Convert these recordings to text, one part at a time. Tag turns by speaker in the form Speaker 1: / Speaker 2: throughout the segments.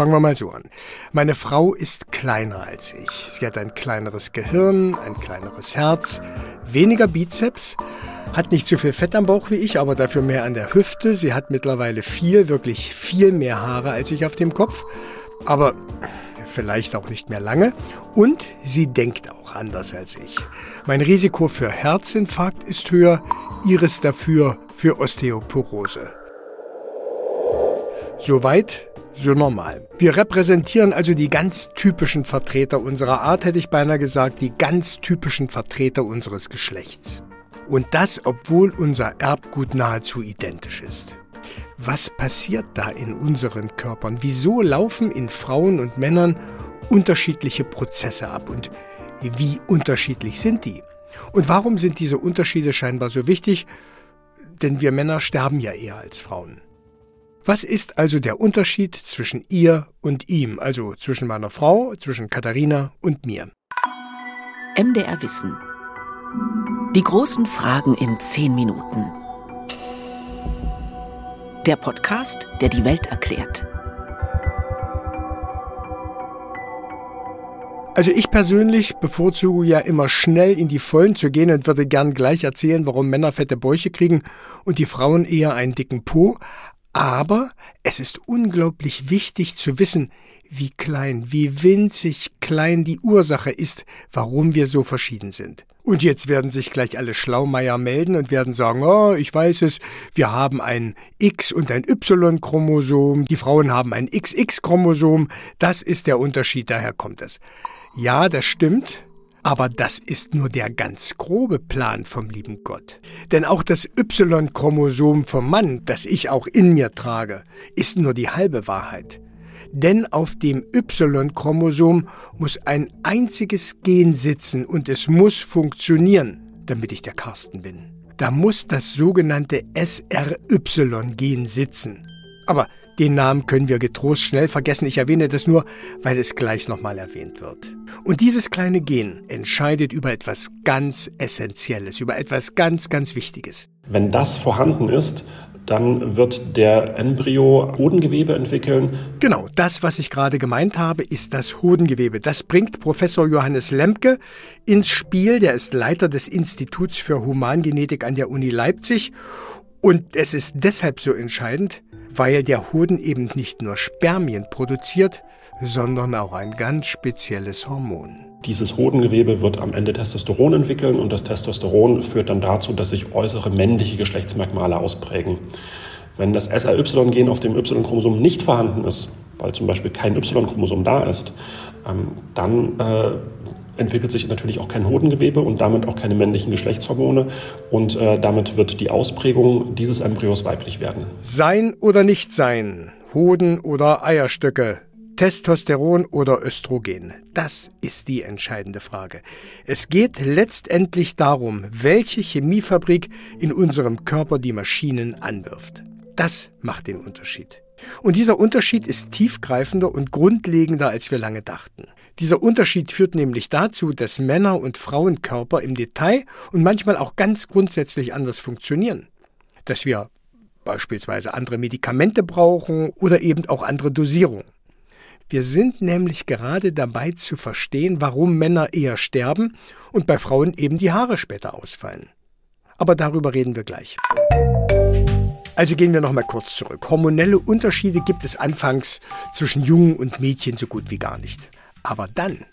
Speaker 1: Fangen wir mal so an. Meine Frau ist kleiner als ich. Sie hat ein kleineres Gehirn, ein kleineres Herz, weniger Bizeps, hat nicht so viel Fett am Bauch wie ich, aber dafür mehr an der Hüfte. Sie hat mittlerweile viel, wirklich viel mehr Haare als ich auf dem Kopf. Aber vielleicht auch nicht mehr lange. Und sie denkt auch anders als ich. Mein Risiko für Herzinfarkt ist höher, ihres dafür für Osteoporose. Soweit so normal. Wir repräsentieren also die ganz typischen Vertreter unserer Art, hätte ich beinahe gesagt, die ganz typischen Vertreter unseres Geschlechts. Und das, obwohl unser Erbgut nahezu identisch ist. Was passiert da in unseren Körpern? Wieso laufen in Frauen und Männern unterschiedliche Prozesse ab? Und wie unterschiedlich sind die? Und warum sind diese Unterschiede scheinbar so wichtig? Denn wir Männer sterben ja eher als Frauen. Was ist also der Unterschied zwischen ihr und ihm, also zwischen meiner Frau, zwischen Katharina und mir?
Speaker 2: MDR Wissen. Die großen Fragen in zehn Minuten. Der Podcast, der die Welt erklärt.
Speaker 1: Also ich persönlich bevorzuge ja immer schnell in die Vollen zu gehen und würde gern gleich erzählen, warum Männer fette Bäuche kriegen und die Frauen eher einen dicken Po. Aber es ist unglaublich wichtig zu wissen, wie klein, wie winzig klein die Ursache ist, warum wir so verschieden sind. Und jetzt werden sich gleich alle Schlaumeier melden und werden sagen, oh, ich weiß es, wir haben ein X und ein Y-Chromosom, die Frauen haben ein XX-Chromosom, das ist der Unterschied, daher kommt es. Ja, das stimmt, aber das ist nur der ganz grobe Plan vom lieben Gott. Denn auch das Y-Chromosom vom Mann, das ich auch in mir trage, ist nur die halbe Wahrheit. Denn auf dem Y-Chromosom muss ein einziges Gen sitzen und es muss funktionieren, damit ich der Carsten bin. Da muss das sogenannte SRY-Gen sitzen. Aber den Namen können wir getrost schnell vergessen. Ich erwähne das nur, weil es gleich nochmal erwähnt wird. Und dieses kleine Gen entscheidet über etwas ganz Essentielles, über etwas ganz, ganz Wichtiges.
Speaker 3: Wenn das vorhanden ist, dann wird der Embryo Hodengewebe entwickeln.
Speaker 1: Genau, das, was ich gerade gemeint habe, ist das Hodengewebe. Das bringt Professor Johannes Lemke ins Spiel. Der ist Leiter des Instituts für Humangenetik an der Uni Leipzig. Und es ist deshalb so entscheidend, weil der Hoden eben nicht nur Spermien produziert, sondern auch ein ganz spezielles Hormon.
Speaker 3: Dieses Hodengewebe wird am Ende Testosteron entwickeln und das Testosteron führt dann dazu, dass sich äußere männliche Geschlechtsmerkmale ausprägen. Wenn das SRY-Gen auf dem Y-Chromosom nicht vorhanden ist, weil zum Beispiel kein Y-Chromosom da ist, ähm, dann äh, entwickelt sich natürlich auch kein Hodengewebe und damit auch keine männlichen Geschlechtshormone und äh, damit wird die Ausprägung dieses Embryos weiblich werden.
Speaker 1: Sein oder nicht sein, Hoden oder Eierstöcke, Testosteron oder Östrogen? Das ist die entscheidende Frage. Es geht letztendlich darum, welche Chemiefabrik in unserem Körper die Maschinen anwirft. Das macht den Unterschied. Und dieser Unterschied ist tiefgreifender und grundlegender, als wir lange dachten. Dieser Unterschied führt nämlich dazu, dass Männer- und Frauenkörper im Detail und manchmal auch ganz grundsätzlich anders funktionieren. Dass wir beispielsweise andere Medikamente brauchen oder eben auch andere Dosierungen. Wir sind nämlich gerade dabei zu verstehen, warum Männer eher sterben und bei Frauen eben die Haare später ausfallen. Aber darüber reden wir gleich. Also gehen wir noch mal kurz zurück. Hormonelle Unterschiede gibt es anfangs zwischen Jungen und Mädchen so gut wie gar nicht. Aber dann,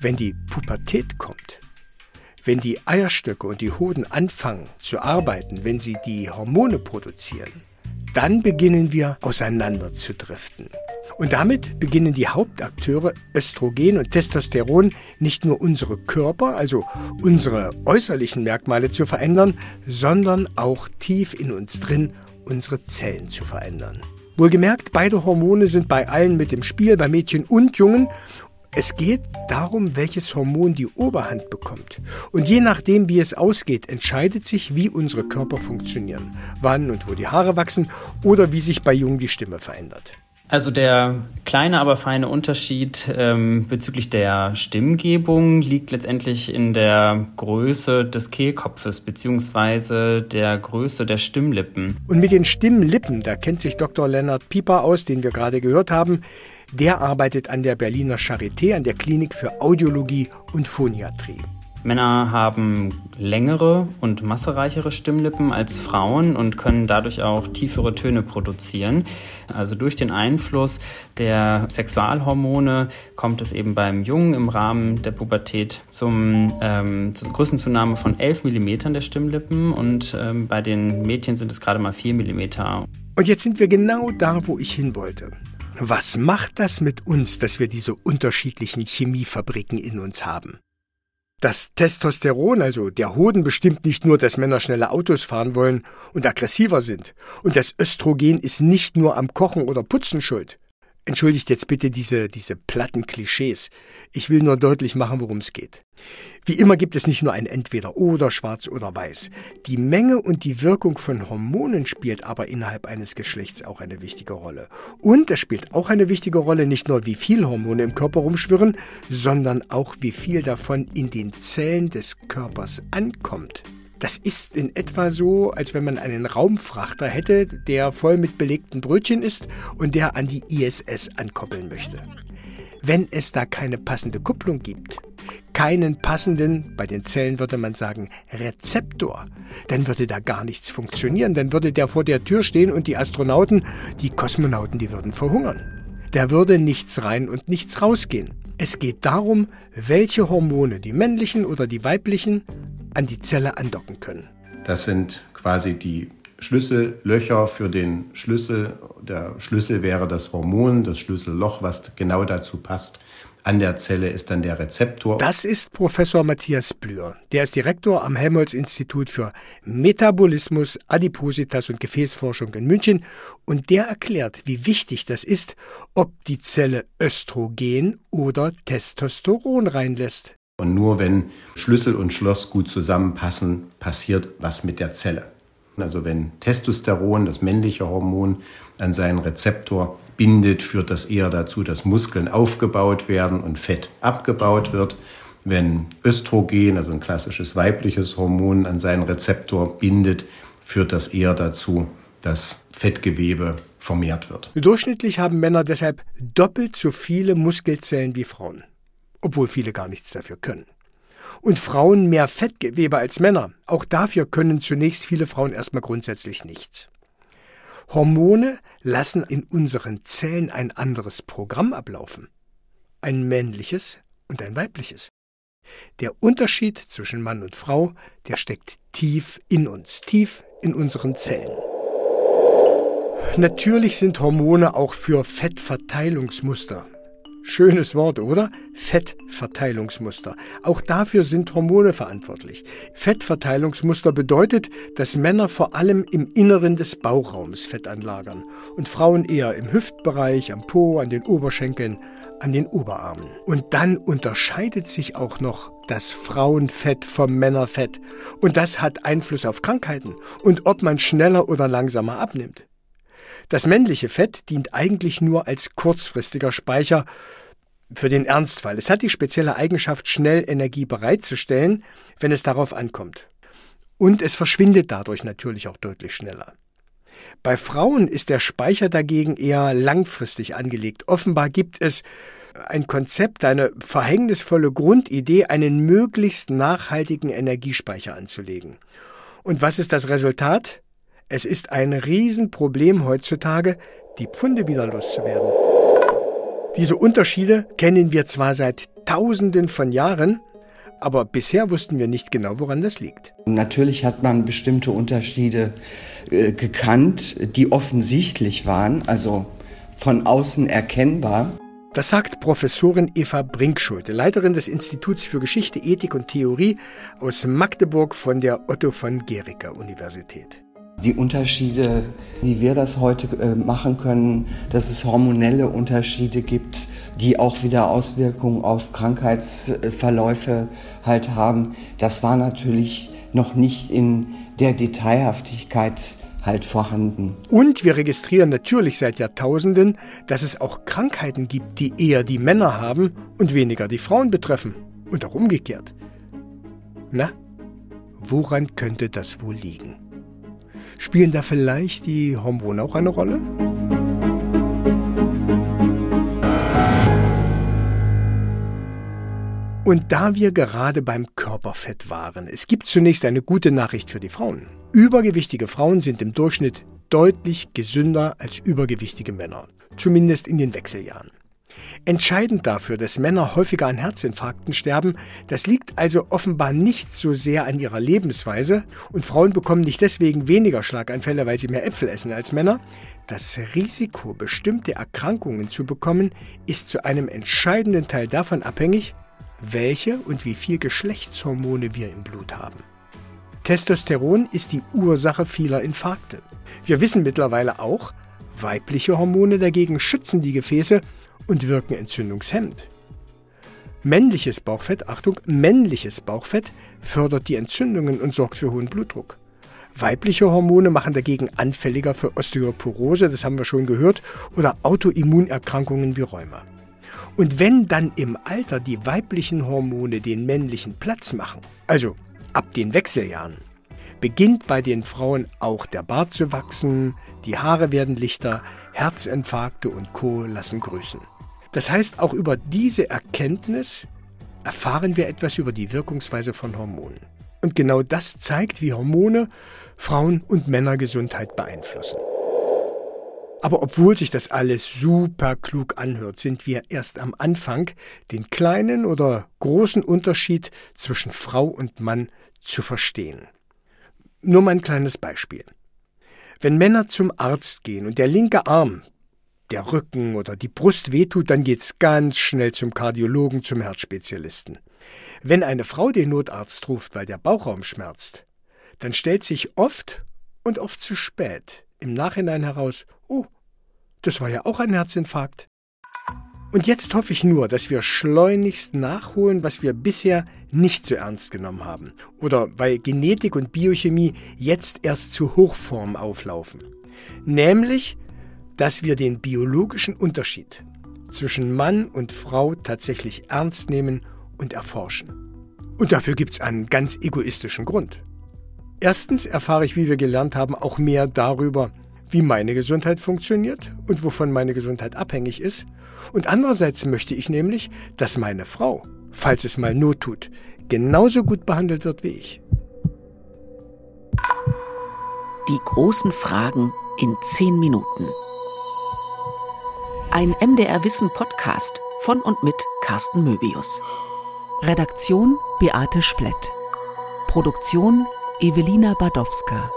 Speaker 1: wenn die Pubertät kommt, wenn die Eierstöcke und die Hoden anfangen zu arbeiten, wenn sie die Hormone produzieren, dann beginnen wir auseinander zu driften. Und damit beginnen die Hauptakteure Östrogen und Testosteron nicht nur unsere Körper, also unsere äußerlichen Merkmale zu verändern, sondern auch tief in uns drin unsere Zellen zu verändern. Wohlgemerkt, beide Hormone sind bei allen mit im Spiel, bei Mädchen und Jungen, es geht darum, welches Hormon die Oberhand bekommt. Und je nachdem, wie es ausgeht, entscheidet sich, wie unsere Körper funktionieren, wann und wo die Haare wachsen oder wie sich bei Jungen die Stimme verändert.
Speaker 4: Also der kleine, aber feine Unterschied ähm, bezüglich der Stimmgebung liegt letztendlich in der Größe des Kehlkopfes beziehungsweise der Größe der Stimmlippen.
Speaker 1: Und mit den Stimmlippen, da kennt sich Dr. Lennart Pieper aus, den wir gerade gehört haben, Der arbeitet an der Berliner Charité an der Klinik für Audiologie und Phoniatrie.
Speaker 4: Männer haben längere und massereichere Stimmlippen als Frauen und können dadurch auch tiefere Töne produzieren. Also durch den Einfluss der Sexualhormone kommt es eben beim Jungen im Rahmen der Pubertät zum, ähm, zur Größenzunahme von 11 mm der Stimmlippen und ähm, bei den Mädchen sind es gerade mal 4 mm.
Speaker 1: Und jetzt sind wir genau da, wo ich hin wollte. Was macht das mit uns, dass wir diese unterschiedlichen Chemiefabriken in uns haben? Das Testosteron, also der Hoden, bestimmt nicht nur, dass Männer schnelle Autos fahren wollen und aggressiver sind. Und das Östrogen ist nicht nur am Kochen oder Putzen schuld. Entschuldigt jetzt bitte diese, diese platten Klischees. Ich will nur deutlich machen, worum es geht. Wie immer gibt es nicht nur ein Entweder oder, schwarz oder weiß. Die Menge und die Wirkung von Hormonen spielt aber innerhalb eines Geschlechts auch eine wichtige Rolle. Und es spielt auch eine wichtige Rolle, nicht nur wie viel Hormone im Körper rumschwirren, sondern auch wie viel davon in den Zellen des Körpers ankommt. Das ist in etwa so, als wenn man einen Raumfrachter hätte, der voll mit belegten Brötchen ist und der an die ISS ankoppeln möchte. Wenn es da keine passende Kupplung gibt, keinen passenden, bei den Zellen würde man sagen, Rezeptor, dann würde da gar nichts funktionieren. Dann würde der vor der Tür stehen und die Astronauten, die Kosmonauten, die würden verhungern. Da würde nichts rein und nichts rausgehen. Es geht darum, welche Hormone, die männlichen oder die weiblichen, an die Zelle andocken können.
Speaker 5: Das sind quasi die Schlüssellöcher für den Schlüssel. Der Schlüssel wäre das Hormon, das Schlüsselloch, was genau dazu passt. An der Zelle ist dann der Rezeptor.
Speaker 1: Das ist Professor Matthias Blür. Der ist Direktor am Helmholtz-Institut für Metabolismus, Adipositas und Gefäßforschung in München. Und der erklärt, wie wichtig das ist, ob die Zelle Östrogen oder Testosteron reinlässt.
Speaker 5: Und nur wenn Schlüssel und Schloss gut zusammenpassen, passiert was mit der Zelle. Also wenn Testosteron, das männliche Hormon, an seinen Rezeptor bindet, führt das eher dazu, dass Muskeln aufgebaut werden und Fett abgebaut wird. Wenn Östrogen, also ein klassisches weibliches Hormon, an seinen Rezeptor bindet, führt das eher dazu, dass Fettgewebe vermehrt wird.
Speaker 1: Durchschnittlich haben Männer deshalb doppelt so viele Muskelzellen wie Frauen obwohl viele gar nichts dafür können. Und Frauen mehr Fettgewebe als Männer. Auch dafür können zunächst viele Frauen erstmal grundsätzlich nichts. Hormone lassen in unseren Zellen ein anderes Programm ablaufen. Ein männliches und ein weibliches. Der Unterschied zwischen Mann und Frau, der steckt tief in uns, tief in unseren Zellen. Natürlich sind Hormone auch für Fettverteilungsmuster Schönes Wort, oder? Fettverteilungsmuster. Auch dafür sind Hormone verantwortlich. Fettverteilungsmuster bedeutet, dass Männer vor allem im Inneren des Bauchraums Fett anlagern und Frauen eher im Hüftbereich, am Po, an den Oberschenkeln, an den Oberarmen. Und dann unterscheidet sich auch noch das Frauenfett vom Männerfett. Und das hat Einfluss auf Krankheiten und ob man schneller oder langsamer abnimmt. Das männliche Fett dient eigentlich nur als kurzfristiger Speicher für den Ernstfall. Es hat die spezielle Eigenschaft, schnell Energie bereitzustellen, wenn es darauf ankommt. Und es verschwindet dadurch natürlich auch deutlich schneller. Bei Frauen ist der Speicher dagegen eher langfristig angelegt. Offenbar gibt es ein Konzept, eine verhängnisvolle Grundidee, einen möglichst nachhaltigen Energiespeicher anzulegen. Und was ist das Resultat? Es ist ein Riesenproblem heutzutage, die Pfunde wieder loszuwerden. Diese Unterschiede kennen wir zwar seit Tausenden von Jahren, aber bisher wussten wir nicht genau, woran das liegt.
Speaker 6: Natürlich hat man bestimmte Unterschiede äh, gekannt, die offensichtlich waren, also von außen erkennbar.
Speaker 1: Das sagt Professorin Eva Brinkschulte, Leiterin des Instituts für Geschichte, Ethik und Theorie aus Magdeburg von der Otto von Guericke Universität
Speaker 6: die Unterschiede, wie wir das heute äh, machen können, dass es hormonelle Unterschiede gibt, die auch wieder Auswirkungen auf Krankheitsverläufe halt haben. Das war natürlich noch nicht in der Detailhaftigkeit halt vorhanden.
Speaker 1: Und wir registrieren natürlich seit Jahrtausenden, dass es auch Krankheiten gibt, die eher die Männer haben und weniger die Frauen betreffen. Und auch umgekehrt. Na, woran könnte das wohl liegen? Spielen da vielleicht die Hormone auch eine Rolle? Und da wir gerade beim Körperfett waren, es gibt zunächst eine gute Nachricht für die Frauen. Übergewichtige Frauen sind im Durchschnitt deutlich gesünder als übergewichtige Männer, zumindest in den Wechseljahren. Entscheidend dafür, dass Männer häufiger an Herzinfarkten sterben, das liegt also offenbar nicht so sehr an ihrer Lebensweise und Frauen bekommen nicht deswegen weniger Schlaganfälle, weil sie mehr Äpfel essen als Männer. Das Risiko, bestimmte Erkrankungen zu bekommen, ist zu einem entscheidenden Teil davon abhängig, welche und wie viel Geschlechtshormone wir im Blut haben. Testosteron ist die Ursache vieler Infarkte. Wir wissen mittlerweile auch, weibliche Hormone dagegen schützen die Gefäße und wirken entzündungshemmend. Männliches Bauchfett, Achtung, männliches Bauchfett fördert die Entzündungen und sorgt für hohen Blutdruck. Weibliche Hormone machen dagegen anfälliger für Osteoporose, das haben wir schon gehört, oder Autoimmunerkrankungen wie Rheuma. Und wenn dann im Alter die weiblichen Hormone den männlichen Platz machen, also ab den Wechseljahren, beginnt bei den Frauen auch der Bart zu wachsen, die Haare werden lichter, Herzinfarkte und Co lassen grüßen. Das heißt, auch über diese Erkenntnis erfahren wir etwas über die Wirkungsweise von Hormonen. Und genau das zeigt, wie Hormone Frauen- und Männergesundheit beeinflussen. Aber obwohl sich das alles super klug anhört, sind wir erst am Anfang, den kleinen oder großen Unterschied zwischen Frau und Mann zu verstehen. Nur mal ein kleines Beispiel. Wenn Männer zum Arzt gehen und der linke Arm der Rücken oder die Brust wehtut, dann geht's ganz schnell zum Kardiologen, zum Herzspezialisten. Wenn eine Frau den Notarzt ruft, weil der Bauchraum schmerzt, dann stellt sich oft und oft zu spät im Nachhinein heraus, oh, das war ja auch ein Herzinfarkt. Und jetzt hoffe ich nur, dass wir schleunigst nachholen, was wir bisher nicht so ernst genommen haben. Oder weil Genetik und Biochemie jetzt erst zu Hochform auflaufen. Nämlich, dass wir den biologischen Unterschied zwischen Mann und Frau tatsächlich ernst nehmen und erforschen. Und dafür gibt es einen ganz egoistischen Grund. Erstens erfahre ich, wie wir gelernt haben, auch mehr darüber, wie meine Gesundheit funktioniert und wovon meine Gesundheit abhängig ist. Und andererseits möchte ich nämlich, dass meine Frau, falls es mal Not tut, genauso gut behandelt wird wie ich.
Speaker 2: Die großen Fragen in zehn Minuten. Ein MDR Wissen Podcast von und mit Carsten Möbius.
Speaker 7: Redaktion Beate Splett. Produktion Evelina Badowska.